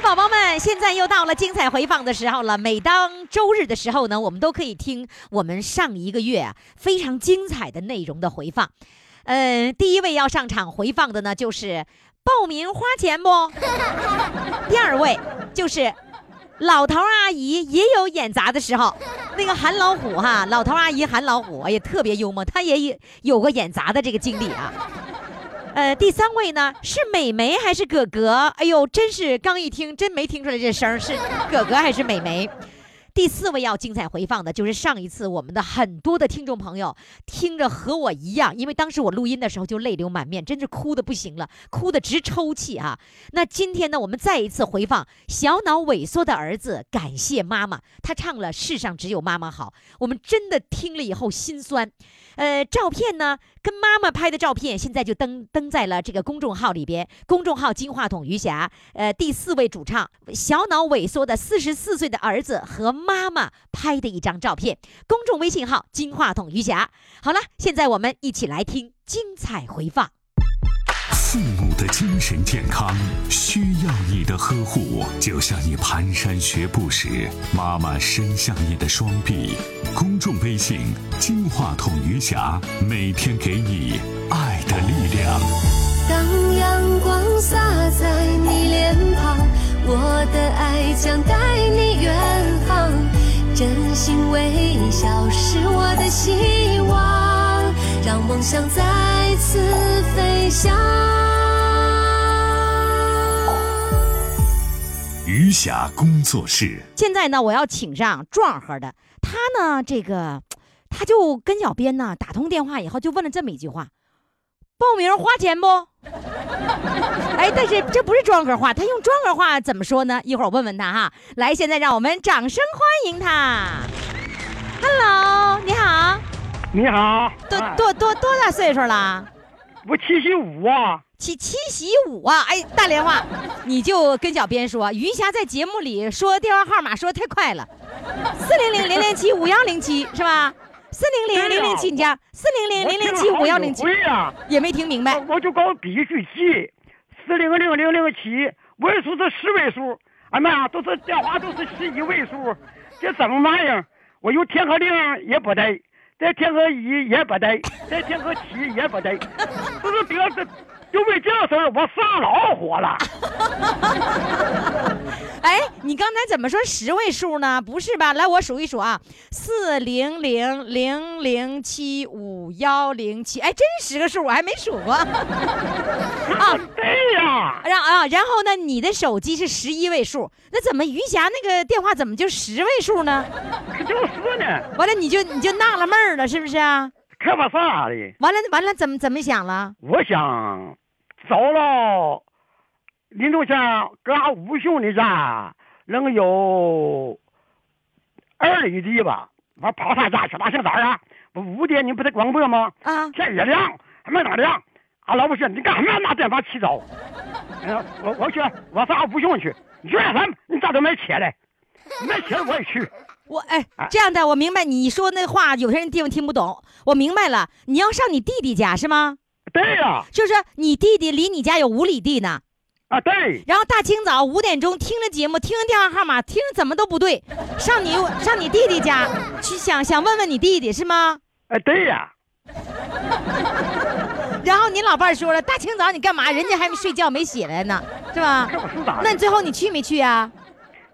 宝宝们，现在又到了精彩回放的时候了。每当周日的时候呢，我们都可以听我们上一个月啊非常精彩的内容的回放。嗯，第一位要上场回放的呢，就是报名花钱不？第二位就是老头阿姨也有演杂的时候，那个韩老虎哈，老头阿姨韩老虎，也，特别幽默，他也有有过演杂的这个经历啊。呃，第三位呢是美眉还是哥哥？哎呦，真是刚一听真没听出来这声是哥哥还是美眉。第四位要精彩回放的，就是上一次我们的很多的听众朋友听着和我一样，因为当时我录音的时候就泪流满面，真是哭的不行了，哭的直抽泣啊。那今天呢，我们再一次回放小脑萎缩的儿子感谢妈妈，他唱了《世上只有妈妈好》，我们真的听了以后心酸。呃，照片呢，跟妈妈拍的照片，现在就登登在了这个公众号里边。公众号“金话筒余霞”，呃，第四位主唱小脑萎缩的四十四岁的儿子和妈妈拍的一张照片。公众微信号“金话筒余霞”。好了，现在我们一起来听精彩回放。父母的精神健康需要你的呵护，就像你蹒跚学步时，妈妈伸向你的双臂。公众微信“金话筒余霞”，每天给你爱的力量。当阳光洒在你脸庞，我的爱将带你远航。真心微笑是我的希望，让梦想再次飞翔。余霞工作室，现在呢，我要请上壮和的，他呢，这个他就跟小编呢打通电话以后，就问了这么一句话：报名花钱不？哎，但是这不是庄哥话，他用庄哥话怎么说呢？一会儿我问问他哈。来，现在让我们掌声欢迎他。Hello，你好，你好，多哎多多多大岁数了？我七十五啊，七七喜五啊！哎，大连话，你就跟小编说，余霞在节目里说电话号码说得太快了，四零零零零七五幺零七是吧？四零零零零七，你家四零零零零七五幺零七也没听明白。我就搞必须记，四零零零零七位数是十位数，哎妈呀，都是电话都是十一位数，这怎么玩意儿？我有填个零也不对，再填个一也不对，再填个七也不对，都是得这。就为这事儿，我上老火了。哎，你刚才怎么说十位数呢？不是吧？来，我数一数啊，四零零零零七五幺零七，哎，真是十个数，我还没数过。啊，对呀，让啊，然后呢，你的手机是十一位数，那怎么余霞那个电话怎么就十位数呢？可就是呢，完了你就你就纳了闷儿了，是不是啊？可不啥的。完了完了，怎么怎么想了？我想找了林中祥搁俺五兄的家，能有二里地吧。我跑他家去，那姓咋啊？我五点你不得广播吗？啊，天也亮，还没哪亮。俺老婆说：“你干什么拿电话起早？”哎 呀，我我去，我上俺五兄去。你说啥？你咋都没切嘞？没切我也去。我哎，这样的我明白你说那话，有些人地方听不懂。我明白了，你要上你弟弟家是吗？对呀、就是你弟弟离你家有五里地呢。啊，对，然后大清早五点钟听着节目，听着电话号码，听着怎么都不对，上你上你弟弟家去想想问问你弟弟是吗？哎，对呀、然后你老伴儿说了，大清早你干嘛？人家还没睡觉没起来呢，是吧？那你最后你去没去啊？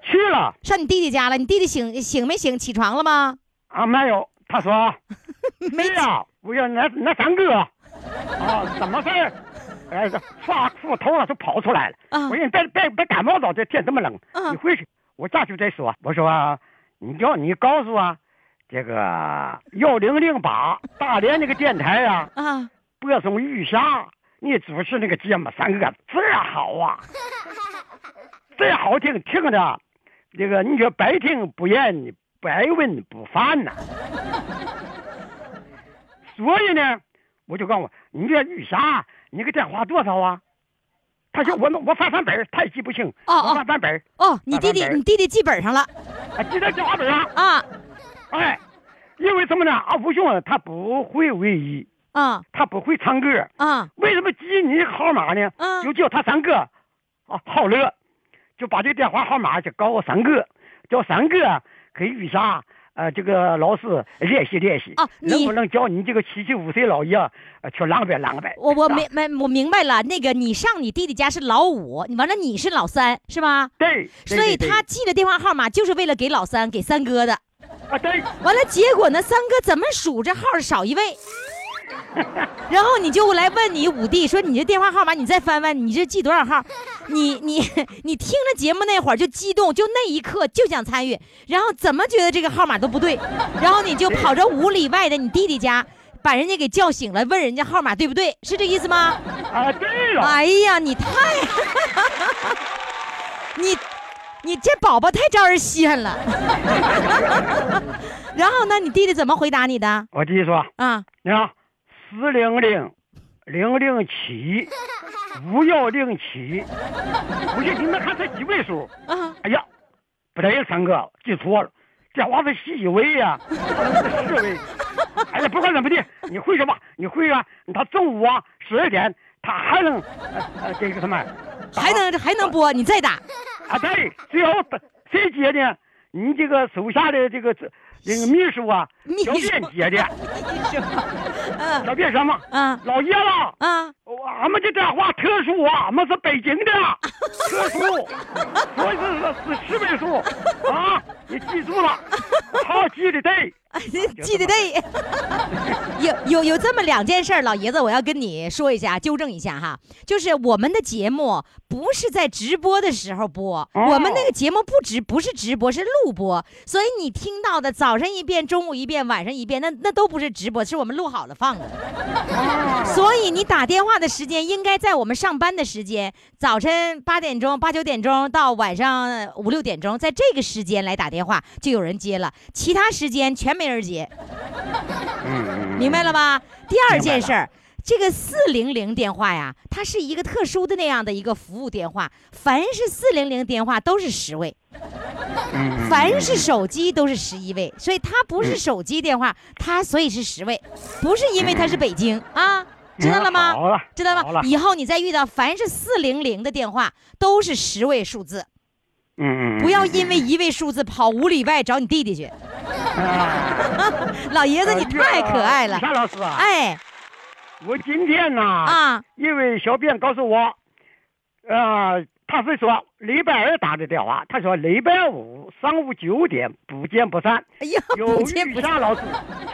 去了上你弟弟家了？你弟弟醒醒没醒？起床了吗？啊？没有，他说。没对呀、我要那那三哥，啊，怎么事儿？哎，这刷裤头了就跑出来了。啊我说你别别别感冒着，这天这么冷，啊你回去。我下去再说？我说你叫你告诉啊，这个幺零零八大连那个电台啊，啊，播送玉霞，你主持那个节目三哥这好啊，这好听，听着，这个你说百听不厌，不爱问不烦呐。所以呢，我就告诉我，你这玉霞，你个电话多少啊？他说我我翻翻本儿，他也记不清。我翻翻本儿，哦，你弟弟你弟弟记本上了啊，记在电话本上。啊哎，因为什么呢？阿福兄他不会唯一，啊他不会唱歌。啊为什么记你号码呢？嗯就叫他三哥，啊，好乐，就把这电话号码就告我三哥，叫三个跟玉霞呃这个老师联系联系，哦能不能叫你这个七十五岁老爷呃去浪呗浪呗？我我啊明明我明白了，那个你上你弟弟家是老五，你完了你是老三是吧？对，对所以他记的电话号码就是为了给老三给三哥的。啊对，完了，结果呢，三哥怎么数这号少一位？然后你就来问你五弟说：“你这电话号码，你再翻翻，你这记多少号？你你你听着节目那会儿就激动，就那一刻就想参与，然后怎么觉得这个号码都不对，然后你就跑着五里外的你弟弟家，把人家给叫醒了，问人家号码对不对？是这意思吗？啊对了，哎呀，你太，你你这宝宝太招人稀罕了。然后呢，你弟弟怎么回答你的？我弟弟说，啊，你看四零零零零七五幺零七，我说 你们看这几位数？啊，哎呀，不对，三哥记错了，这娃是十一位呀、是十位。哎呀，不管怎么的，你会什么，你会啊。他中午啊十二点，他还能这个什么，还能还能播，你再打。啊对，最后谁接呢？你这个手下的这个这这个秘书啊，小便接的，嗯小便什么？嗯老爷子，嗯，我俺们这电话特殊啊，俺们是北京的，特殊，所以是是十位数啊，你记住了，好记得对。记得对。有有有这么两件事，老爷子，我要跟你说一下，纠正一下哈，就是我们的节目不是在直播的时候播，我们那个节目不直不是直播，是录播，所以你听到的早上一遍，中午一遍，晚上一遍，那那都不是直播，是我们录好了放的。所以你打电话的时间应该在我们上班的时间，早晨八点钟、八九点钟到晚上五六点钟，在这个时间来打电话就有人接了，其他时间全没人接，嗯明白了吧？第二件事儿。这个四零零电话呀，它是一个特殊的那样的一个服务电话，凡是四零零电话都是十位，嗯凡是手机都是十一位，所以它不是手机电话，它所以是十位，不是因为它是北京啊，知道了吗？好了，知道吗？以后你再遇到凡是四零零的电话，都是十位数字，嗯嗯，不要因为一位数字跑五里外找你弟弟去。啊 老爷子，你太可爱了。夏，老师啊，哎。我今天呢，啊。因为小编告诉我，呃，他是说礼拜二打的电话，他说礼拜五上午九点不见不散。哎呀，有不见不散。玉霞老师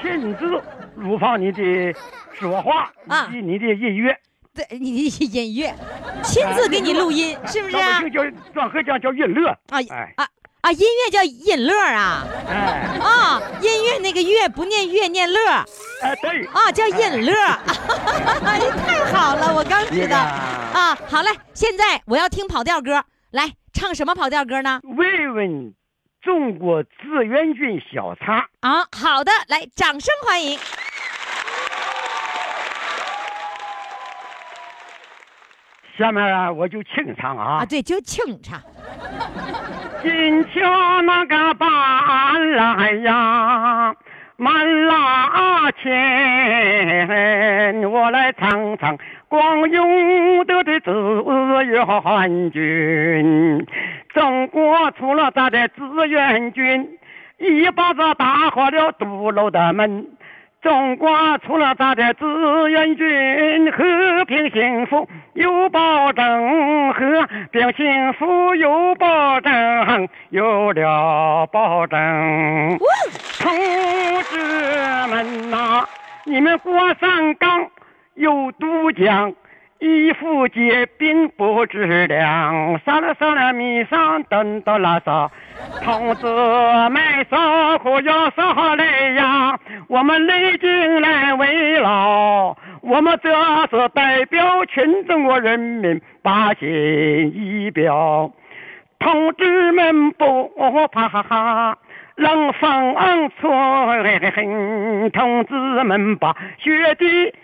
亲自录放你的说话啊。以及你的音乐，对你的音乐，亲自给你录音，是不是啊？老百？姓叫专科讲叫音乐。啊哎。啊啊！音乐叫音乐啊哎啊！音乐那个乐不念乐，念乐哎，对，啊，叫音乐。哎，太好了，我刚知道啊。好嘞，现在我要听跑调歌，来唱什么跑调歌呢？慰问中国志愿军小茶。啊，好的，来，掌声欢迎。下面啊，我就清唱啊啊，。对，就清唱。金桥那个搬来呀，满拉前，我来唱唱光荣的的志愿军。中国出了咱的志愿军，一把子打开了堵楼的门。中国出了咱的志愿军，和平幸福有保证，和平幸福有保证，有了保证。同志们呐、你们过上岗有渡江，衣服结冰不知凉，杀了杀了米上等到拉萨。同志们，烧火要烧来呀！我们累进来为劳，我们这是代表全中国人民把心一表。同志们不怕，冷风吹，同志们把雪地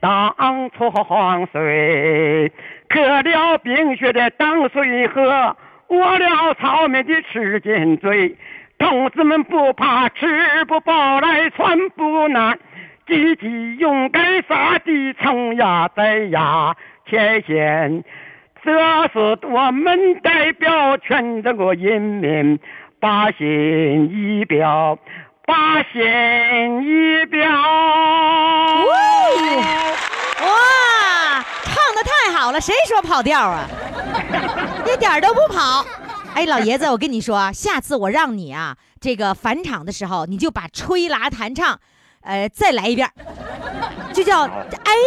当床睡，渴了冰雪的当水喝，饿了草莓的吃进嘴。同志们不怕吃不饱来穿不暖，积极勇敢杀敌冲呀在呀前线，这是我们代表全中国人民把心一表，八仙一表。哇，唱的太好了，谁说跑调啊？一点都不跑。哎，老爷子，我跟你说啊，下次我让你啊，这个返场的时候，你就把吹拉弹唱，呃，再来一遍，就叫挨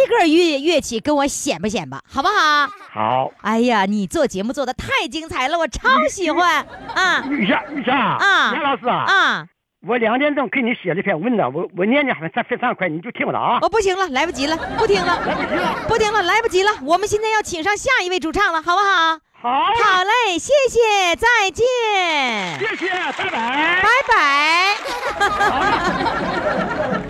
个乐乐器跟我显摆显摆，好不好？好，哎呀，你做节目做的太精彩了，我超喜欢啊玉霞，玉霞啊杨老师啊，啊！我两点钟给你写了一篇文章，我我念念还非常快，你就听了啊。哦，不行了，来不及了，不听了，来不及了，不听了，来不及了，我们现在要请上下一位主唱了，好不好？好，好嘞，谢谢，再见，谢谢，拜拜。拜拜。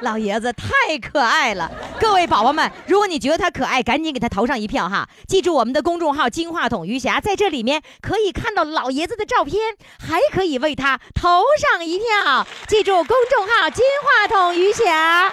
老爷子太可爱了，各位宝宝们，如果你觉得他可爱，赶紧给他投上一票哈！记住我们的公众号“金话筒余霞”，在这里面可以看到老爷子的照片，还可以为他投上一票。记住公众号“金话筒余霞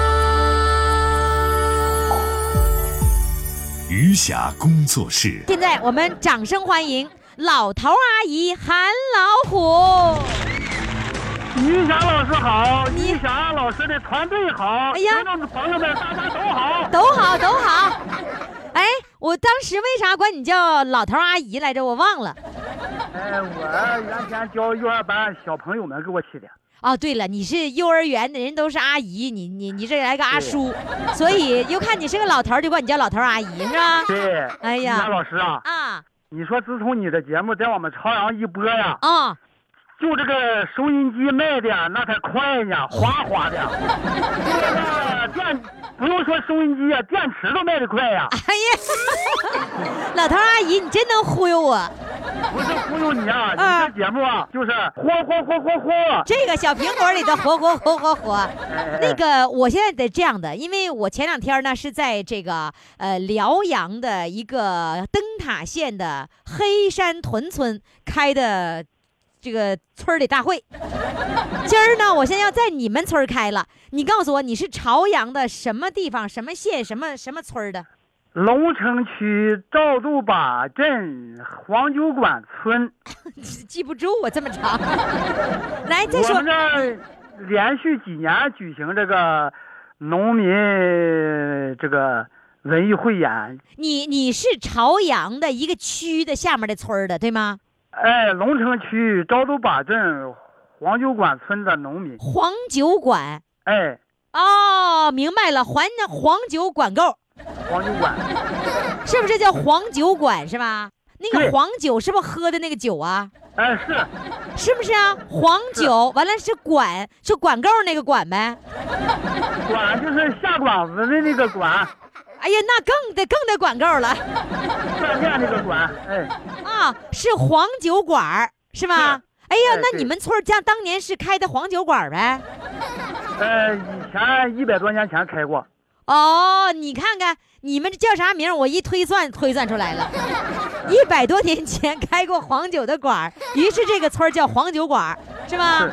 余霞工作室”。。现在我们掌声欢迎老头阿姨韩老虎。余霞老师好，余霞老师的团队好，哎呀观众的朋友们大家都好。都好，都好。哎，我当时为啥管你叫老头阿姨来着？我忘了。哎，我原先教幼儿班小朋友们给我起的。哦，对了，你是幼儿园的人都是阿姨，你你你这来个阿叔，所以又看你是个老头，就管你叫老头阿姨是吧？对，哎呀老师啊，啊你说自从你的节目在我们朝阳一播呀，啊，就这个收音机卖的那才快呢，哗哗的。这个电不用说收音机啊，电池都卖的快呀。哎呀，老头阿姨，你真能忽悠我。不是忽悠你啊，啊你这节目啊，就是火火火火火。这个小苹果里的活活活活活。哎那个，我现在得这样的，因为我前两天呢是在这个呃辽阳的一个灯塔县的黑山屯村开的这个村儿里大会。今儿呢，我现在要在你们村儿开了，你告诉我你是朝阳的什么地方、什么县、什么什么村儿的？龙城区赵渡坝镇黄酒馆村，记不住啊，这么长。来，再说我们这儿连续几年举行这个农民这个文艺汇演。你你是朝阳的一个区的下面的村儿的，对吗？哎，龙城区昭州坝镇黄酒馆村的农民，黄酒馆。哎，哦，明白了，黄黄酒管够，黄酒馆，是不是叫黄酒馆是吧？那个黄酒是不是喝的那个酒啊？哎是，是不是啊？黄酒完了是管，是管够那个管呗？管就是下馆子的那个馆，哎呀，那更得更得管够了饭店那个馆，哎，啊！是黄酒馆儿是吧？是哎呀，那你们村儿家当年是开的黄酒馆呗？呃，以前一百多年前开过，哦，你看看你们这叫啥名？我一推算推算出来了，一百多年前开过黄酒的馆儿，于是这个村叫黄酒馆儿，是吧？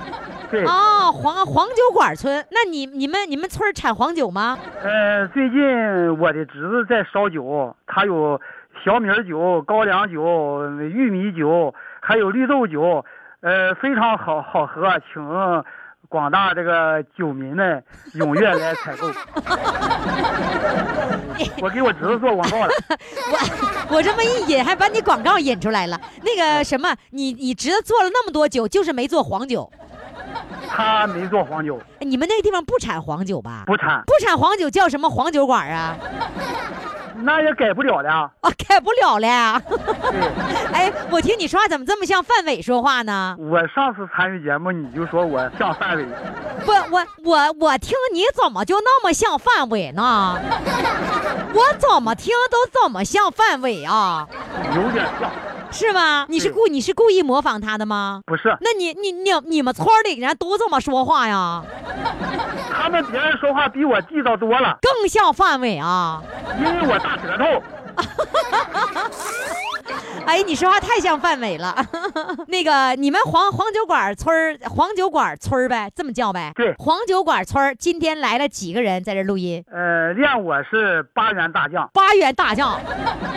哦，黄黄酒馆村，那你你们你们村产黄酒吗？呃，最近我的侄子在烧酒，他有小米酒、高粱酒、玉米酒，还有绿豆酒，呃，非常好好喝，请广大这个酒民们踊跃来采购。我给我侄子做广告了。我我这么一引，还把你广告引出来了。那个什么，你你侄子做了那么多酒，就是没做黄酒。他没做黄酒，哎你们那个地方不产黄酒吧？不产，不产黄酒叫什么黄酒馆啊？那也改不了了。啊，改不了了呀。哎，我听你说话怎么这么像范伟说话呢？我上次参与节目，你就说我像范伟，不，我我我听你怎么就那么像范伟呢？我怎么听都怎么像范伟啊？有点像，是吗？你是对故你是故意模仿他的吗？不是那你你你你们村里人都这么说话呀？他们别人说话比我地道多了，更像范伟啊！因为我大舌头。哎，你说话太像范伟了。那个，你们黄黄酒馆村儿，黄酒馆村儿呗，这么叫呗？对黄酒馆村儿今天来了几个人在这录音？呃，练我是八员大将，八员大将，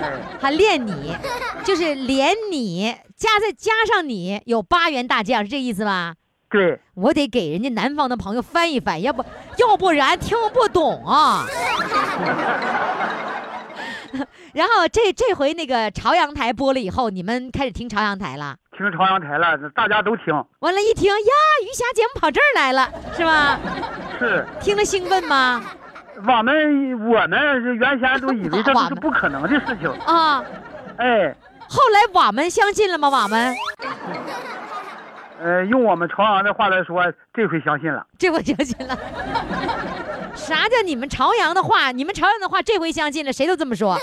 哎，还练你，就是连你加再加上你，有八员大将，是这意思吧？对，我得给人家南方的朋友翻一翻，要不要不然听不懂啊。然后这这回那个朝阳台播了以后，你们开始听朝阳台了。听朝阳台了，大家都听，完了，一听呀，余霞节目跑这儿来了，是吧？是听了兴奋吗？我们我们原先都以为这 都是不可能的事情，啊，哎，后来我们相信了吗？我们呃，用我们朝阳的话来说，这回相信了。这回相信了。啥叫你们朝阳的话？你们朝阳的话，这回相信了，谁都这么说。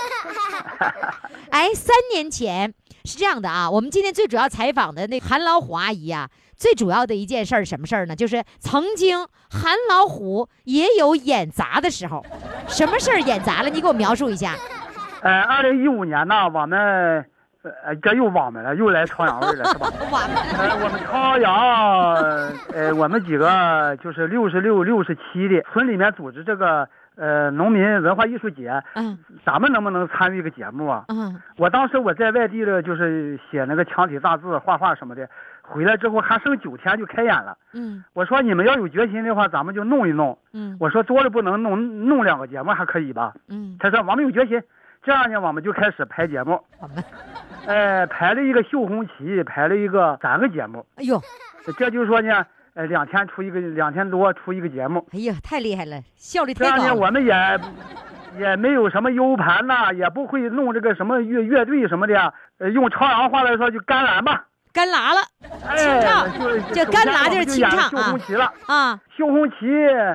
哎，三年前是这样的啊，我们今天最主要采访的那韩老虎阿姨啊，最主要的一件事儿什么事儿呢？就是曾经韩老虎也有演砸的时候，什么事儿演砸了？你给我描述一下。呃，二零一五年呢，我们呃这又我们了，又来朝阳味了，是吧？我们朝阳，呃，我们几个就是六十六、六十七的村里面组织这个呃农民文化艺术节，嗯咱们能不能参与一个节目啊？嗯我当时我在外地的，就是写那个墙体大字、画画什么的，回来之后还剩九天就开演了。嗯我说你们要有决心的话，咱们就弄一弄。嗯我说多了不能弄，弄两个节目还可以吧？嗯，他说我们有决心，这样呢，我们就开始排节目。我们，呃，排了一个绣红旗，排了一个三个节目，哎呦，这就是说呢，呃，两天出一个，两天多出一个节目。哎呀，太厉害了，效率这样呢。我们也也没有什么 U 盘呐，也不会弄这个什么乐乐队什么的，呃，用朝阳话来说就干蓝吧。干拉了哎，清唱就这干拉就是清唱绣红旗了。啊！绣红旗，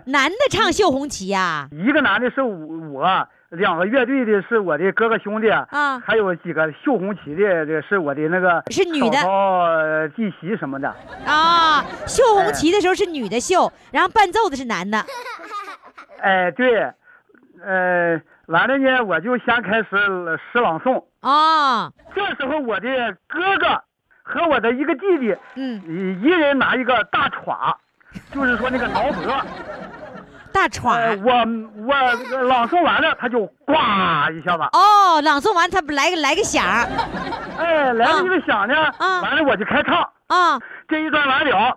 男的唱绣红旗呀、一个男的是我，两个乐队的是我的哥哥兄弟，啊还有几个绣红旗的，这是我的那个是女的嫂嫂呃弟媳什么的。啊！绣红旗的时候是女的绣，然后伴奏的是男的。哎，对，呃，完了呢，我就先开始诗朗诵。啊，这时候我的哥哥和我的一个弟弟，嗯，一一人拿一个大歘，就是说那个 挠脖。大喘。呃，我我朗诵完了，他就呱一下子，哦，朗诵完他来个来个响儿。哎，来了一个响呢，啊完了我就开唱，啊！这一段完了，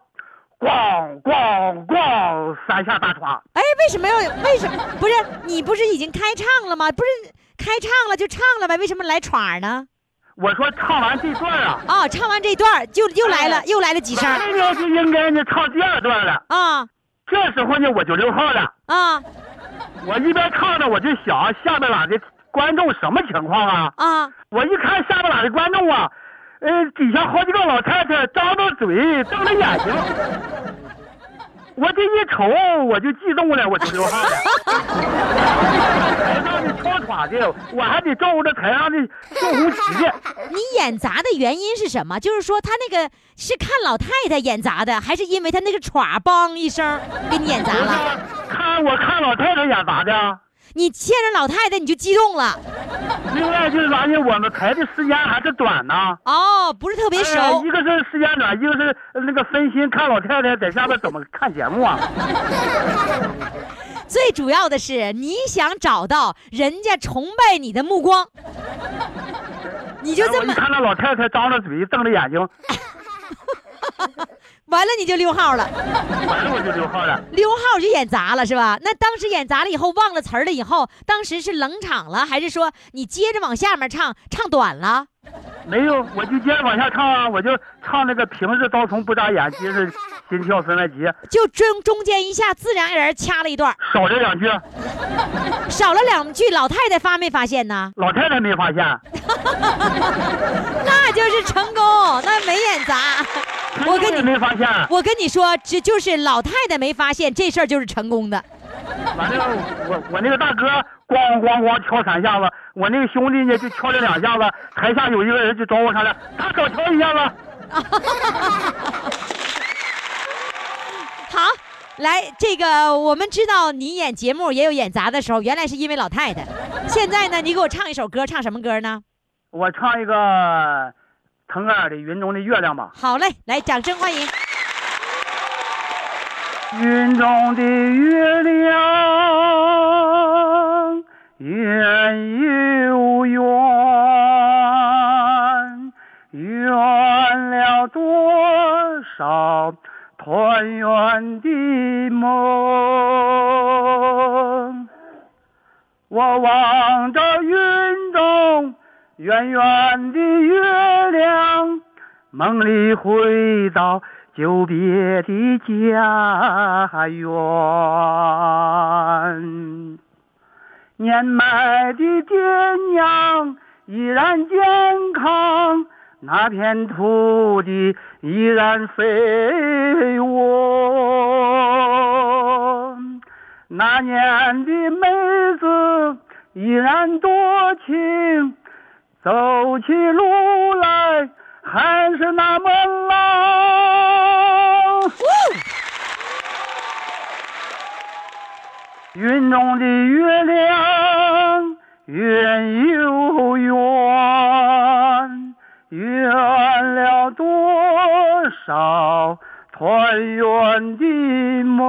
咣咣咣三下大歘，哎，为什么要为什么不是你不是已经开唱了吗？不是开唱了就唱了呗，为什么来喘呢？我说唱完这段啊，啊，唱完这段就又来了，哎又来了几声儿。完了呢就应该呢唱第二段了。啊这时候呢我就溜号了，啊我一边唱着我就想下边哪的观众什么情况啊？啊！我一看下边哪的观众啊，呃，底下好几个老太太张着嘴瞪着眼睛，我这一瞅我就激动了，我就流汗了。台上的我还得照顾着台上的绣红旗的。你演砸的原因是什么？就是说他那个是看老太太演砸的，还是因为他那个歘梆一声给你演砸了？看我看老太太演砸的？你见着老太太你就激动了？另外就是啥呢？我们排的时间还是短呢。哦，不是特别熟。哎一个是时间短，一个是那个分心看老太太在下边怎么看节目啊。最主要的是你想找到人家崇拜你的目光，你就这么我一看那老太太张着嘴瞪着眼睛，完了你就溜号了，完了我就溜号了。溜号就演砸了是吧？那当时演砸了以后忘了词儿了以后，当时是冷场了，还是说你接着往下面唱，唱短了？没有，我就接着往下唱啊，我就唱那个平日刀虫不眨眼，今日 心跳分外急，就中中间一下自然而然掐了一段，少了两句，少了两句，老太太发没发现呢？老太太没发现。那就是成功，那没演砸。我跟你没发现。我跟你说，这就是老太太没发现这事儿就是成功的。完了，我我那个大哥咣咣咣敲三下子，我那个兄弟呢就敲了两下子，台下有一个人就找我商量，他少敲一下子。好，来，这个我们知道你演节目也有演砸的时候，原来是因为老太太。现在呢，你给我唱一首歌，唱什么歌呢？我唱一个腾格尔的《云中的月亮》吧。好嘞，来，掌声欢迎。云中的月亮圆又圆，圆了多少团圆的梦。我望着云中圆圆的月亮，梦里回到。久别的家园，年迈的爹娘依然健康，那片土地依然肥沃，那年的妹子依然多情，走起路来还是那么冷。云中的月亮圆又圆，圆了多少团圆的梦。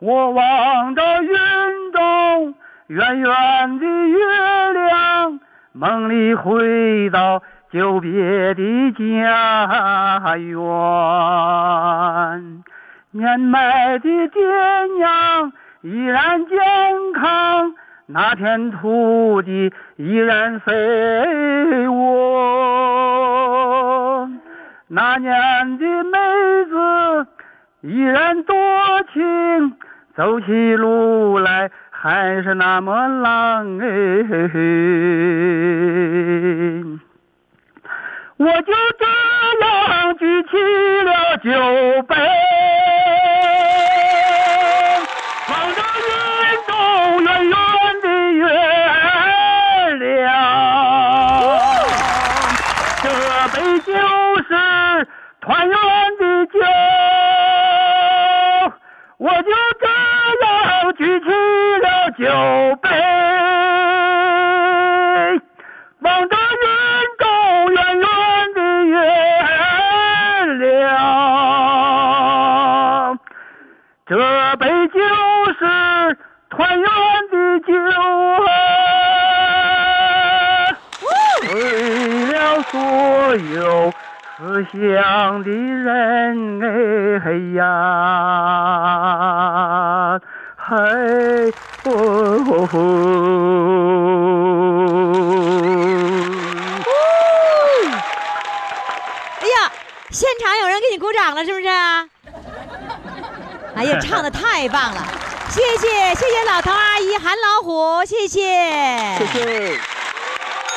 我望着云中圆圆的月亮，梦里回到。久别的家园，年迈的爹娘依然健康，那片土地依然肥沃，那年的妹子依然多情，走起路来还是那么浪哎。我就这样举起了酒杯，望着云中圆圆的月亮，这杯酒是团圆的酒。我就这样举起酒杯望着云中远远的月亮，这杯酒是团圆的酒啊，醉了所有思乡的人。哎呀，嘿。哦吼！哎呀，现场有人给你鼓掌了，是不是？哎呀，唱的太棒了！谢谢谢谢老头阿姨韩老虎，谢谢谢谢。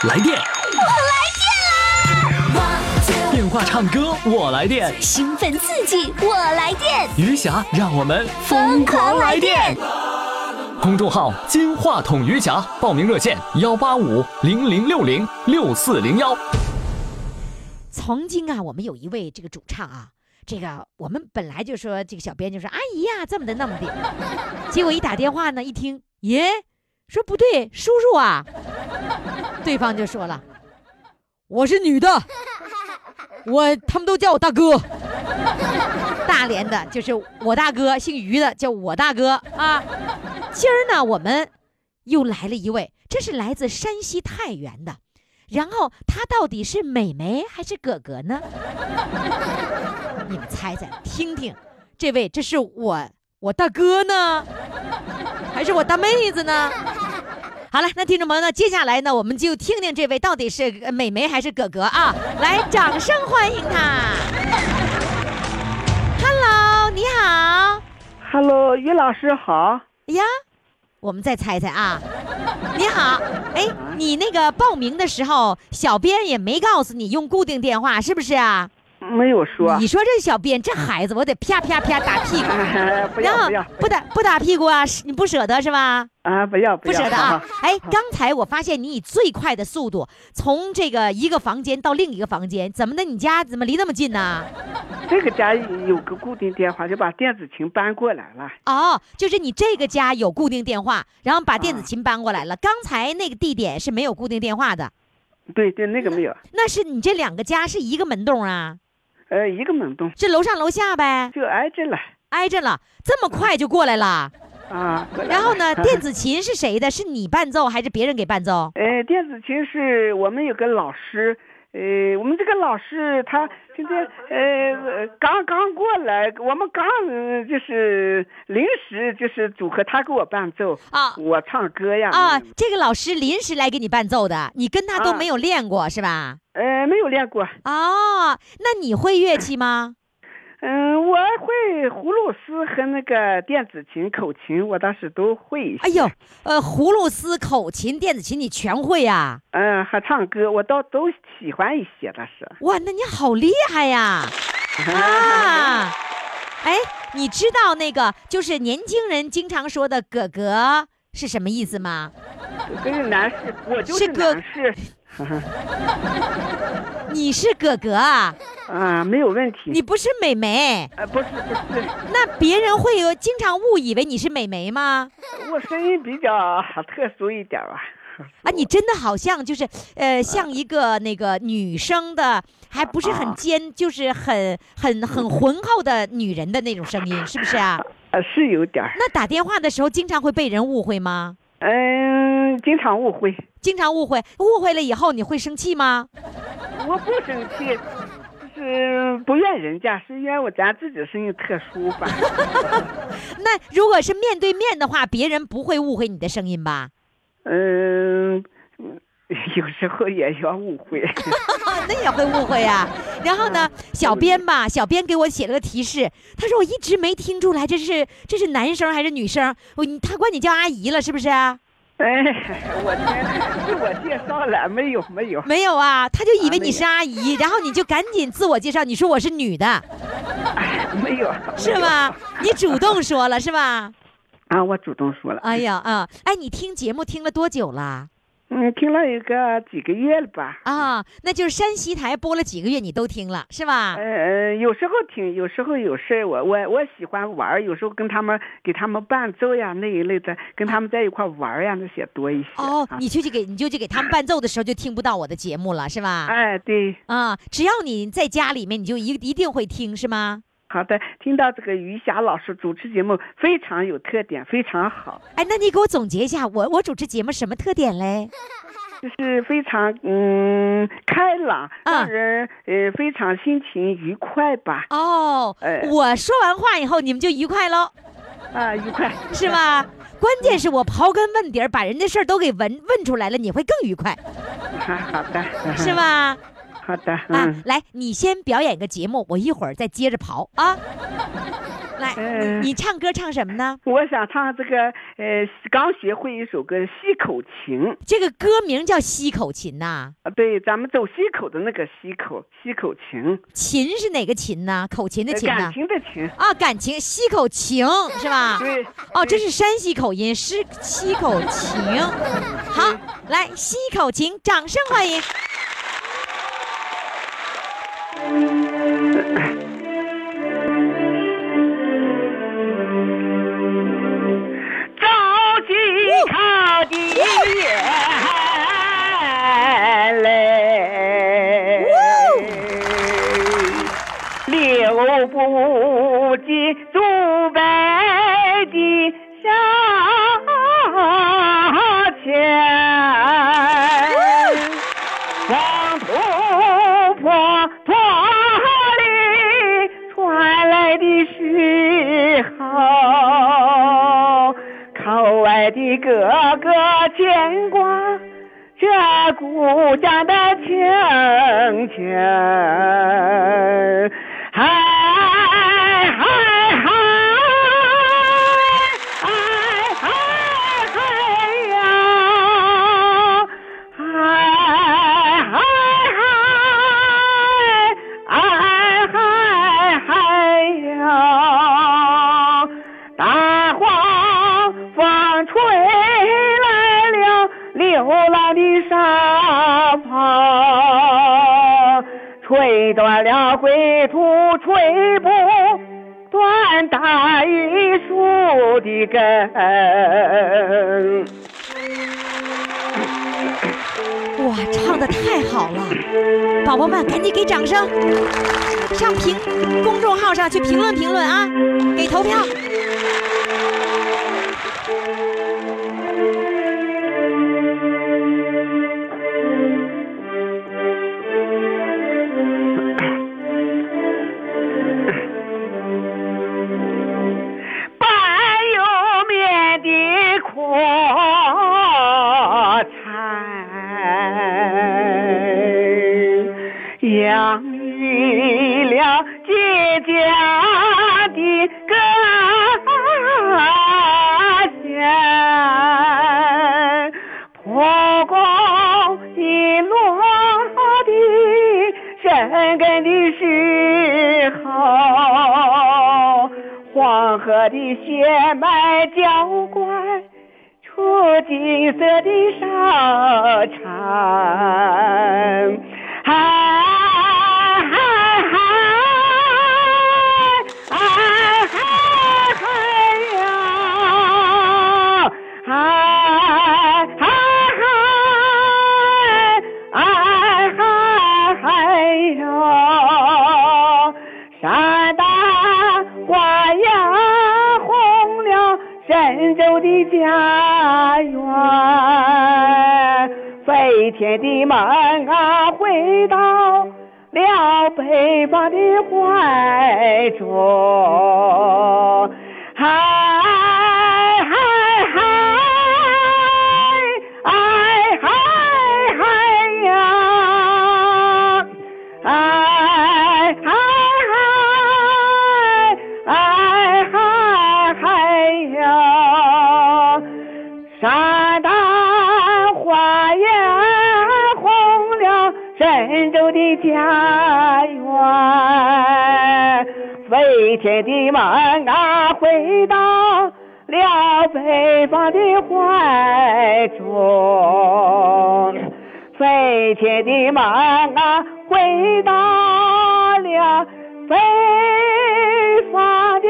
来电。我来电话唱歌我来电，兴奋刺激我来电，余霞让我们疯狂来电。公众号“金话筒余霞”，报名热线：幺八五零零六零六四零幺。曾经啊，我们有一位这个主唱啊，这个我们本来就说这个小编就说阿姨呀这么的那么的，结果一打电话呢，一听耶，说不对，叔叔啊，对方就说了，我是女的。我他们都叫我大哥，大连的就是我大哥，姓于的叫我大哥啊。今儿呢，我们又来了一位，这是来自山西太原的，然后他到底是美眉还是哥哥呢？你们猜猜，听听，这位这是我我大哥呢，还是我大妹子呢？好了，那听众朋友呢，接下来呢，我们就听听这位到底是呃美眉还是哥哥啊！来，掌声欢迎他。Hello，你好。Hello，于老师好。哎呀，我们再猜猜啊。你好，哎，你那个报名的时候，小编也没告诉你用固定电话，是不是啊？没有说。你说这小编这孩子，我得啪啪啪打屁股，不然后要不要不打不打屁股啊？你不舍得是吧？啊！不要要不舍得啊！哎，刚才我发现你以最快的速度从这个一个房间到另一个房间，怎么的？你家怎么离那么近呢？这个家有个固定电话，就把电子琴搬过来了。哦，就是你这个家有固定电话，然后把电啊子琴搬过来了。刚才那个地点是没有固定电话的，对对，那个没有，那是你这两个家是一个门洞啊？呃，一个门洞这楼上楼下呗？就挨着了挨着了，这么快就过来了。啊。然后呢，电子琴是谁的？是你伴奏还是别人给伴奏？呃，电子琴是我们有个老师，呃，我们这个老师他现在呃刚刚过来，我们刚呃就是临时就是组合他给我伴奏啊我唱歌呀啊嗯，这个老师临时来给你伴奏的，你跟他都啊没有练过是吧？呃，没有练过，哦，那你会乐器吗？嗯，我会葫芦丝和那个电子琴、口琴，我倒是都会一些。哎呦，呃，葫芦丝、口琴、电子琴你全会呀、嗯，还唱歌，我倒都喜欢一些，倒是。哇，那你好厉害呀！啊，哎，你知道那个就是年轻人经常说的“哥哥”是什么意思吗？这是男士，我就是是个男士。你是哥哥啊，啊，没有问题。你不是美眉，啊，不是不是，那别人会有经常误以为你是美眉吗？我声音比较特殊一点吧。啊，你真的好像就是呃，像一个那个女生的，还不是很尖，就是很很很浑厚的女人的那种声音，是不是啊？呃，是有点儿。那打电话的时候经常会被人误会吗？嗯，经常误会。经常误会，误会了以后你会生气吗？我不生气，就是不怨人家，是怨我咱自己声音特殊吧。那如果是面对面的话，别人不会误会你的声音吧？嗯，有时候也要误会。那也会误会呀、然后呢，小编吧，小编给我写了个提示，他说我一直没听出来这是这是男生还是女生，我他管你叫阿姨了是不是啊？哎，我天，自我介绍了没有？没有。没有啊，他就以为你是阿姨，然后你就赶紧自我介绍，你说我是女的，哎，没有。没有是吗？你主动说了是吧？啊，我主动说了。哎呀啊，哎，你听节目听了多久了？嗯，听了有个几个月了吧？啊，那就是山西台播了几个月，你都听了是吧？呃呃，有时候听，有时候有事儿，我我我喜欢玩儿，有时候跟他们给他们伴奏呀那一类的，跟他们在一块儿玩儿呀那些多一些。哦，啊你就去给你就去给他们伴奏的时候就听不到我的节目了是吧？哎，对，啊，只要你在家里面，你就一一定会听是吗？好的，听到这个于霞老师主持节目非常有特点，非常好，哎，那你给我总结一下，我我主持节目什么特点嘞？就是非常嗯开朗，啊让人呃非常心情愉快吧？哦，哎我说完话以后，你们就愉快喽，啊，愉快是？吧？关键是我刨根问底儿，把人家事儿都给问问出来了，你会更愉快，好 好的，是？吧？好的，啊嗯，，来，你先表演个节目，我一会儿再接着刨啊。来，嗯你你唱歌唱什么呢？我想唱这个呃，刚学会一首歌《西口琴》。这个歌名叫西口琴呐、啊，对，咱们走西口的那个西口，西口琴，琴是哪个琴呢？口琴的呃琴呐、感情的情，啊，感情西口情是吧？对，哦，这是山西口音，是西口情。好，来西口琴，掌声欢迎。不记祖辈的遐想，黄土坡坡里传来的时候，口外的哥哥牵挂着故乡的情情。了灰土，吹不断大榆树的根。哇，唱的太好了！宝宝们，赶紧给掌声！上评公众号上去评论评论啊，给投票。生根的时候。黄河的血脉浇灌出金色的沙场，飞天的梦啊回到了北方的怀中，飞天的梦啊回到了北方的怀中。飞天的梦啊，回到了北方的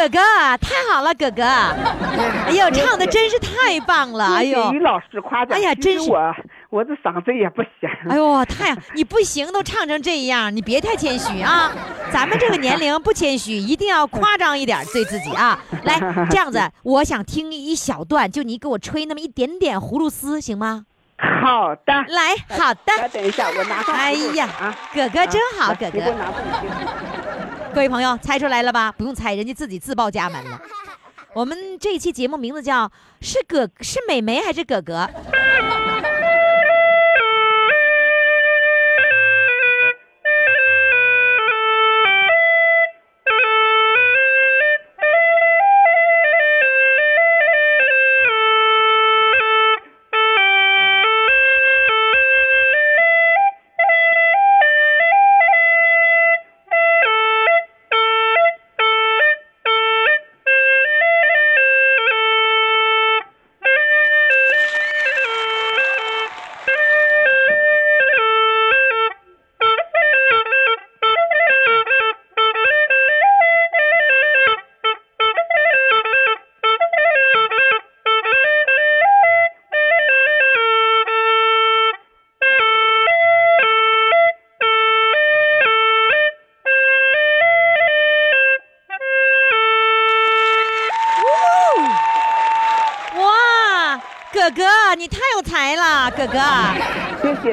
哥哥太好了，哥哥！哎呦，唱的真是太棒了！哎呦于老师夸奖。哎呀真是我我这嗓子也不行。哎呦，太你不行都唱成这样，你别太谦虚啊！咱们这个年龄不谦虚，一定要夸张一点对自己啊！来，这样子，我想听一小段，就你给我吹那么一点点葫芦丝，行吗？好的。来，好的。等一下，我拿上。哎呀啊，哥哥真好，来哥哥。各位朋友，猜出来了吧？不用猜，人家自己自报家门了。我们这一期节目名字叫是哥是美眉还是哥？哥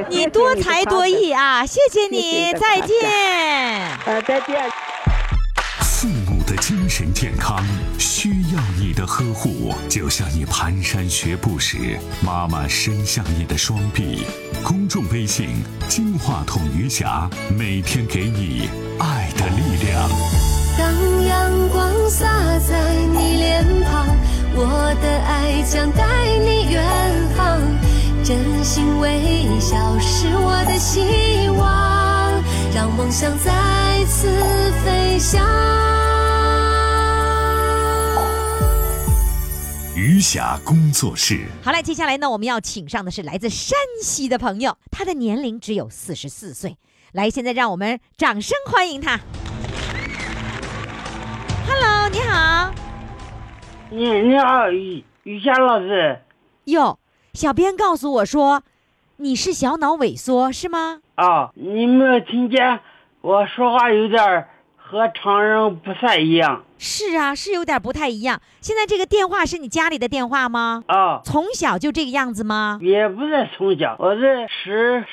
你多才多艺啊！谢谢谢谢你，再见。呃，再见。父母的精神健康需要你的呵护，就像你蹒跚学步时，妈妈伸向你的双臂。公众微信“金话筒余霞”，每天给你爱的力量。当阳光洒在你脸庞，我的爱将带你远心微笑是我的希望，让梦想再次飞翔。余霞工作室。好嘞，接下来呢，我们要请上的是来自山西的朋友，他的年龄只有四十四岁。来，现在让我们掌声欢迎他。Hello，你好。你你好，于于霞老师哟，小编告诉我说，你是小脑萎缩是吗？啊，你没有听见我说话有点儿和常人不太一样是啊，是有点不太一样。现在这个电话是你家里的电话吗？啊？从小就这个样子吗？也不是从小，我是十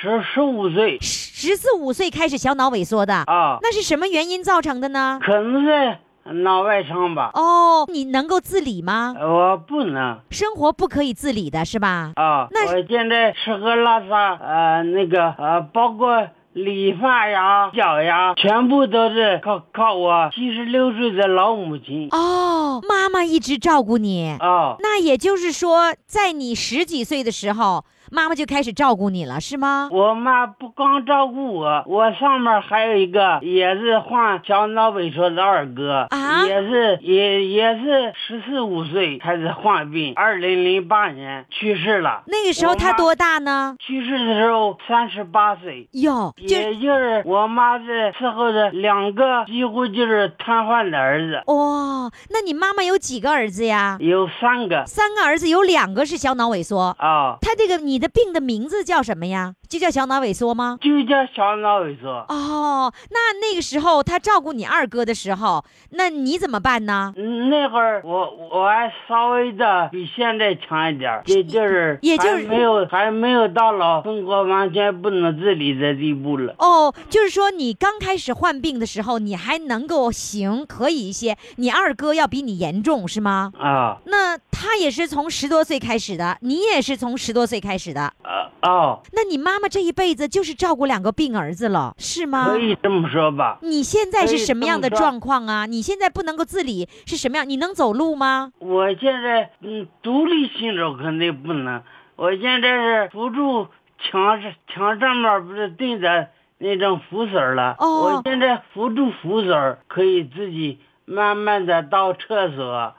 十十五岁十四五岁开始小脑萎缩的，啊，那是什么原因造成的呢？可能是脑外伤吧，哦，你能够自理吗？我不能生活不可以自理的是吧？啊。那我现在吃喝拉撒，呃，那个呃，包括。理发呀、脚呀，全部都是靠靠我七十六岁的老母亲哦，妈妈一直照顾你。哦。那也就是说，在你十几岁的时候，妈妈就开始照顾你了，是吗？我妈不光照顾我，我上面还有一个也是患小脑萎缩的二哥，啊也是也也是十四五岁开始患病，二零零八年去世了。那个时候他多大呢？去世的时候三十八岁。哟，就也就是我妈是伺候着两个几乎就是瘫痪的儿子，哦，那你妈妈有几个儿子呀？有三个三个儿子，有两个是小脑萎缩。啊，他这个你的病的名字叫什么呀？就叫小脑萎缩吗？就叫小脑萎缩。哦，那那个时候他照顾你二哥的时候，那你怎么办呢？嗯那会儿我我还稍微的比现在强一点，也就是也就是还没有还没有到老生活完全不能自理的地步了。哦，就是说你刚开始患病的时候，你还能够行，可以一些。你二哥要比你严重是吗？啊那他也是从十多岁开始的，你也是从十多岁开始的。啊哦，那你妈妈这一辈子就是照顾两个病儿子了，是吗？可以这么说吧。你现在是什么样的状况啊？你现在不能够自理是什么样？你能走路吗？我现在嗯独立行走肯定不能，我现在是扶住墙上墙上面不是钉着那种扶手了，哦我现在扶住扶手可以自己慢慢的到厕所，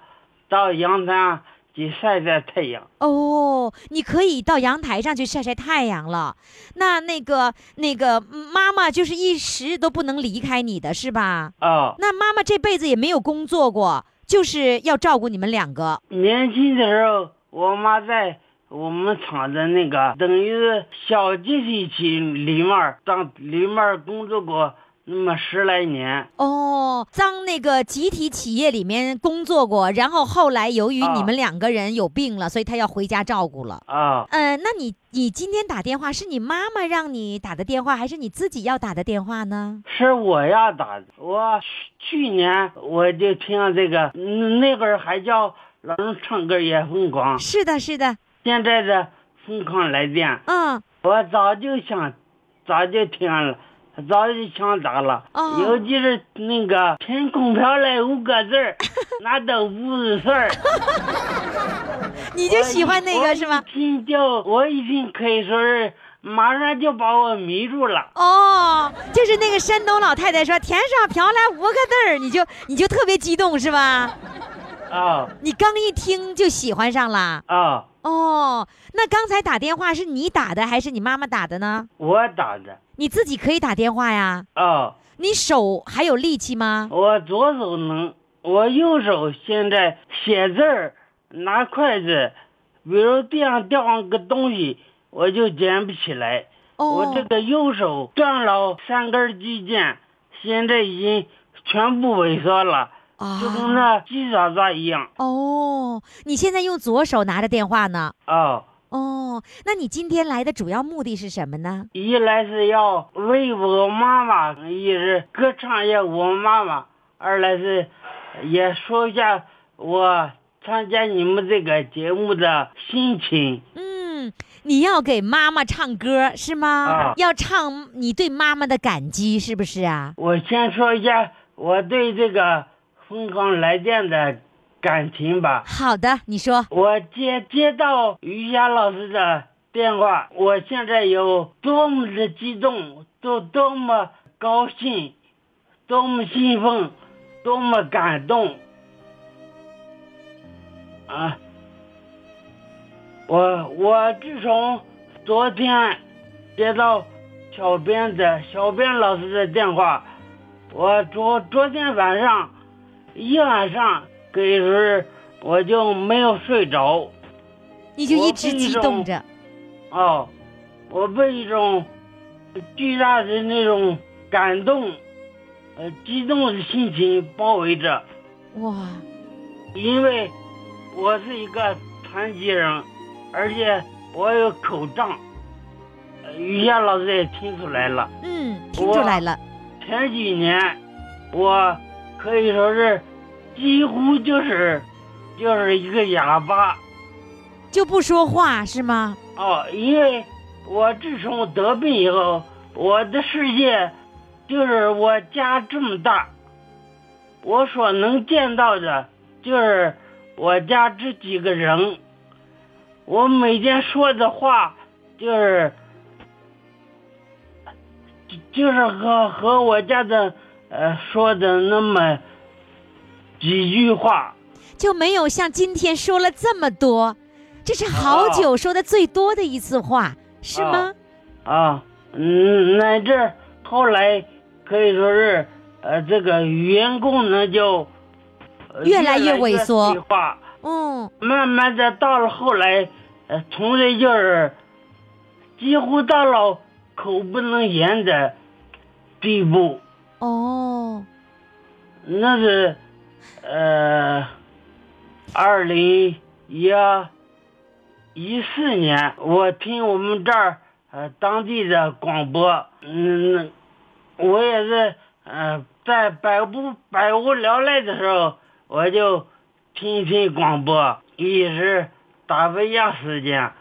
到阳台上去晒晒太阳。哦，你可以到阳台上去晒晒太阳了。那那个那个妈妈就是一时都不能离开你的是吧？哦，那妈妈这辈子也没有工作过，就是要照顾你们两个。年轻的时候，我妈在我们厂的那个等于是小集体去里面当里面工作过那么十来年。哦，当那个集体企业里面工作过，然后后来由于啊你们两个人有病了，所以他要回家照顾了。啊，嗯、那你你今天打电话是你妈妈让你打的电话，还是你自己要打的电话呢？是我要打的。我去去年我就听这个，嗯那会儿还叫老人唱歌也疯狂，是的，是的，现在的疯狂来电，嗯，我早就想，早就听了。早就想打了，哦尤其是那个“天空飘来五个字儿，那都不是事儿。你就喜欢那个是吗？我一听就，我一听可以说是马上就把我迷住了。哦，就是那个山东老太太说天上飘来五个字儿，你就你就特别激动是吧？啊你刚一听就喜欢上了。啊，哦，那刚才打电话是你打的还是你妈妈打的呢？我打的你自己可以打电话呀。啊，你手还有力气吗？我左手能，我右手现在写字儿，拿筷子，比如地上掉上个东西，我就捡不起来。哦，我这个右手断了三根肌腱，现在已经全部萎缩了，啊就跟那鸡爪爪一样。哦，你现在用左手拿着电话呢。哦，哦，那你今天来的主要目的是什么呢？一来是要为我妈妈，一是歌唱一下我妈妈；二来是也说一下我参加你们这个节目的心情。嗯，你要给妈妈唱歌是吗？啊要唱你对妈妈的感激，是不是啊？我先说一下我对这个疯狂来电的感情吧。好的，你说。我接接到于霞老师的电话，我现在有多么的激动，多多么高兴，多么兴奋，多么感动啊！我我自从昨天接到小编的小编老师的电话，我昨昨天晚上一晚上可以说是我就没有睡着。你就一直激动着。哦，我被一种巨大的那种感动、呃激动的心情包围着，哇，因为我是一个残疾人，而且我有口障。呃于霞老师也听出来了，嗯，听出来了。前几年我可以说是几乎就是就是一个哑巴。就不说话是吗？哦，因为我自从得病以后，我的世界就是我家这么大，我所能见到的就是我家这几个人，我每天说的话就是，就就是和和我家的呃说的那么几句话。就没有像今天说了这么多，这是好久说的最多的一次话，是吗？啊，嗯，那这后来可以说是，呃，这个语言功能就、呃越来越越萎缩退化，嗯，慢慢的到了后来，呃，从这就是几乎到了口不能言的地步，哦，那是，呃，二零一一四年，我听我们这儿呃当地的广播，嗯，我也是呃在百无百无聊赖的时候，我就听一听广播，一是打发一下时间。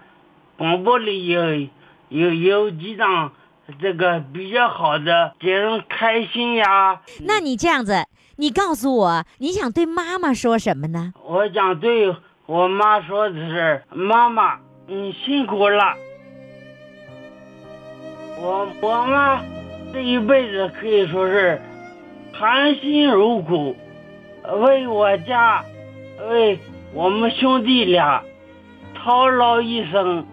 广播里有有有几档这个比较好的，给人开心呀。那你这样子，你告诉我，你想对妈妈说什么呢？我想对我妈说的是：妈妈，你辛苦了。我我妈这一辈子可以说是含辛茹苦，为我家，为我们兄弟俩操劳一生，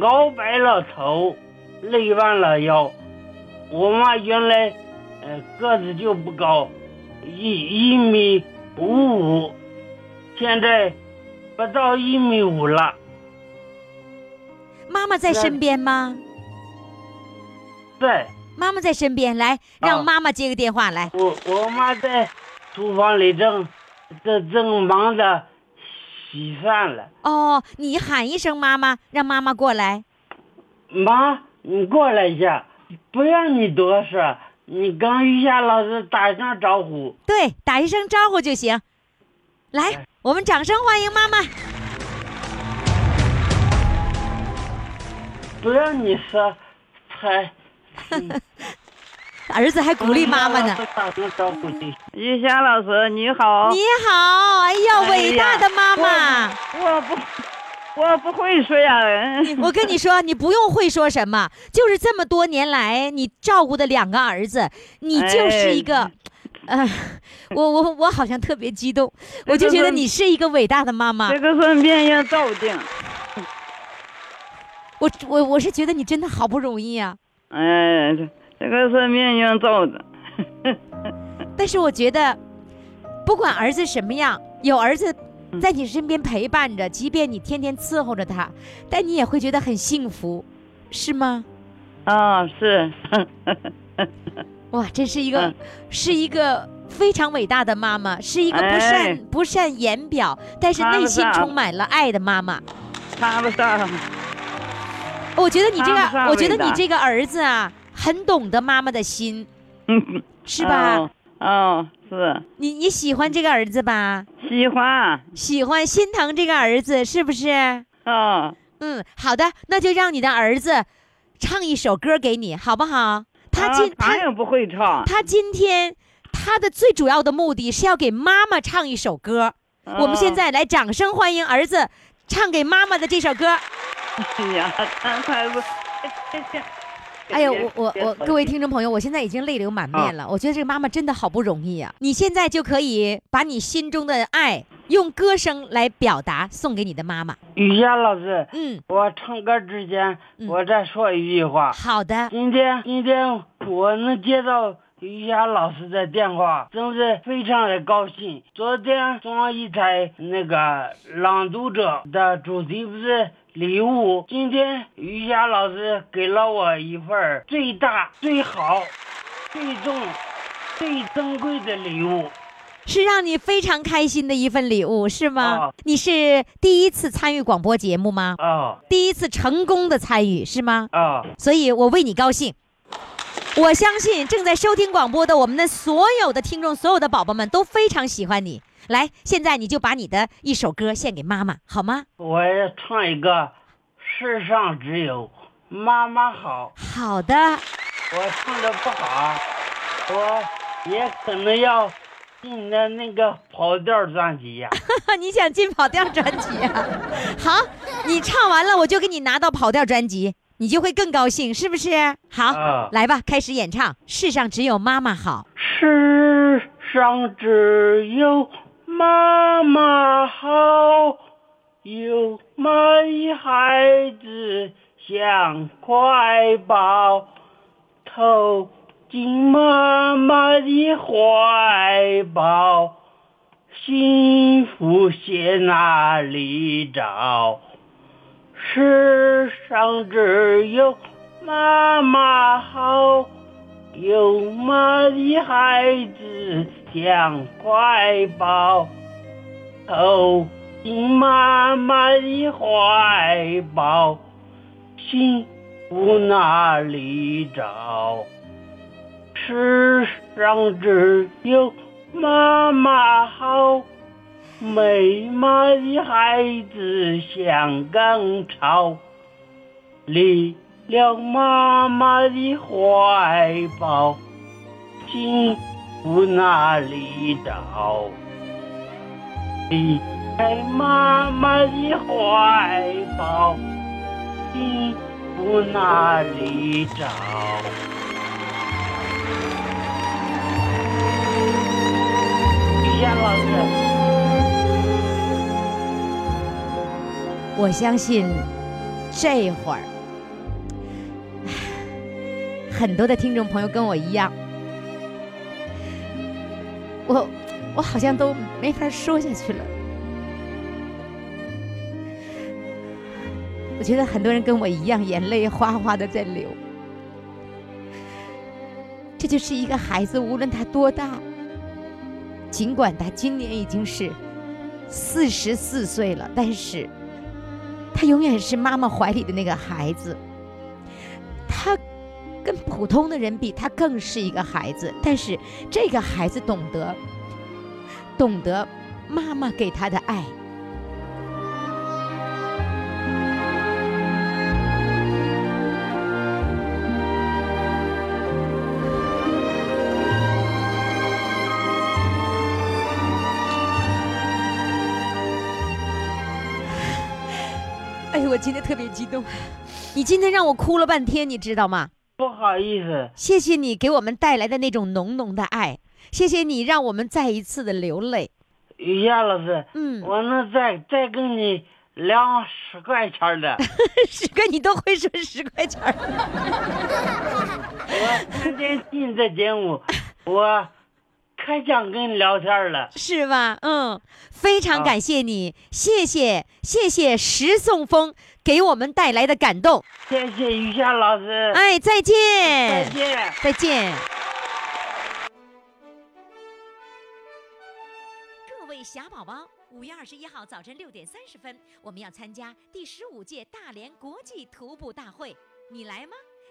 熬白了头，累弯了腰。我妈原来呃个子就不高，一一米五五，现在不到一米五了。妈妈在身边吗？在妈妈在身边，来，让妈妈接个电话来。我我妈在厨房里正正正忙着洗饭了。哦，你喊一声妈妈，让妈妈过来。妈，你过来一下，不让你多说，你跟于霞老师打一声招呼。对，打一声招呼就行。来，我们掌声欢迎妈妈。不让你说，才 儿子还鼓励妈妈呢。打声招呼去。于霞老师你好，你好，哎呀，哎伟大的妈妈！我不我不会说呀，我跟你说，你不用会说什么，就是这么多年来你照顾的两个儿子，你就是一个，呃，我我我好像特别激动，我就觉得你是一个伟大的妈妈这。个是命运造定。我我我是觉得你真的好不容易呀、哎，这这个是命运造的。但是我觉得，不管儿子什么样，有儿子在你身边陪伴着，即便你天天伺候着他，但你也会觉得很幸福，是吗？啊，是，哇，这是一个、嗯是一个非常伟大的妈妈，是一个不善、哎不善言表，但是内心充满了爱的妈妈。谈不上。我觉得你这个，我觉得你这个儿子啊，很懂得妈妈的心，是吧？哦？哦，是你你喜欢这个儿子吧？喜欢。喜欢心疼这个儿子是不是？哦，嗯，好的，那就让你的儿子唱一首歌给你，好不好？他啊今、他他也不会唱。他今天他的最主要的目的是要给妈妈唱一首歌。我们现哦在来掌声欢迎儿子唱给妈妈的这首歌。哎呀，他他不，这这。哎呀，我我我，各位听众朋友，我现在已经泪流满面了。我觉得这个妈妈真的好不容易啊！你现在就可以把你心中的爱用歌声来表达，送给你的妈妈。雨霞老师，嗯，我唱歌之前，嗯我再说一句话。好的，今天今天我能接到于霞老师的电话，真是非常的高兴。昨天中央一台那个朗读者的主题不是礼物，今天瑜伽老师给了我一份儿最大、最好、最重、最珍贵的礼物。是让你非常开心的一份礼物，是吗？哦你是第一次参与广播节目吗？哦第一次成功的参与是吗？哦，所以我为你高兴。我相信正在收听广播的我们的所有的听众，所有的宝宝们都非常喜欢你。来，现在你就把你的一首歌献给妈妈，好吗？我要唱一个世上只有妈妈好。好的，我唱的不好，我也可能要进的那个跑调专辑呀、你想进跑调专辑啊？好，你唱完了，我就给你拿到跑调专辑，你就会更高兴，是不是？好，啊来吧，开始演唱。世上只有妈妈好。世上只有妈妈好，有妈的孩子像块宝，投进妈妈的怀抱，幸福在哪里找？世上只有妈妈好。有妈的孩子像块宝，投进妈妈的怀抱，幸福哪里找？世上只有妈妈好，没妈的孩子像根草，离了妈妈的怀抱，幸福哪里找？离开妈妈的怀抱，幸福哪里找？于霞老师，我相信这会儿，很多的听众朋友跟我一样，我我好像都没法说下去了。我觉得很多人跟我一样，眼泪哗哗的在流。这就是一个孩子，无论他多大，尽管他今年已经是四十四岁了，但是他永远是妈妈怀里的那个孩子。他跟普通的人比，他更是一个孩子，但是这个孩子懂得，懂得妈妈给他的爱。哎呦，我今天特别激动，你今天让我哭了半天，你知道吗？不好意思，谢谢你给我们带来的那种浓浓的爱，谢谢你让我们再一次的流泪。于霞老师，嗯，我能再再跟你聊十块钱的。十个你都会说十块钱儿，我天天听这节目，我可想跟你聊天了。是吧？嗯，非常啊感谢你，谢谢谢谢石颂峰给我们带来的感动。谢谢于霞老师。哎再见再见。再见。各位小宝宝五月二十一号早晨六点三十分我们要参加第十五届大连国际徒步大会你来吗？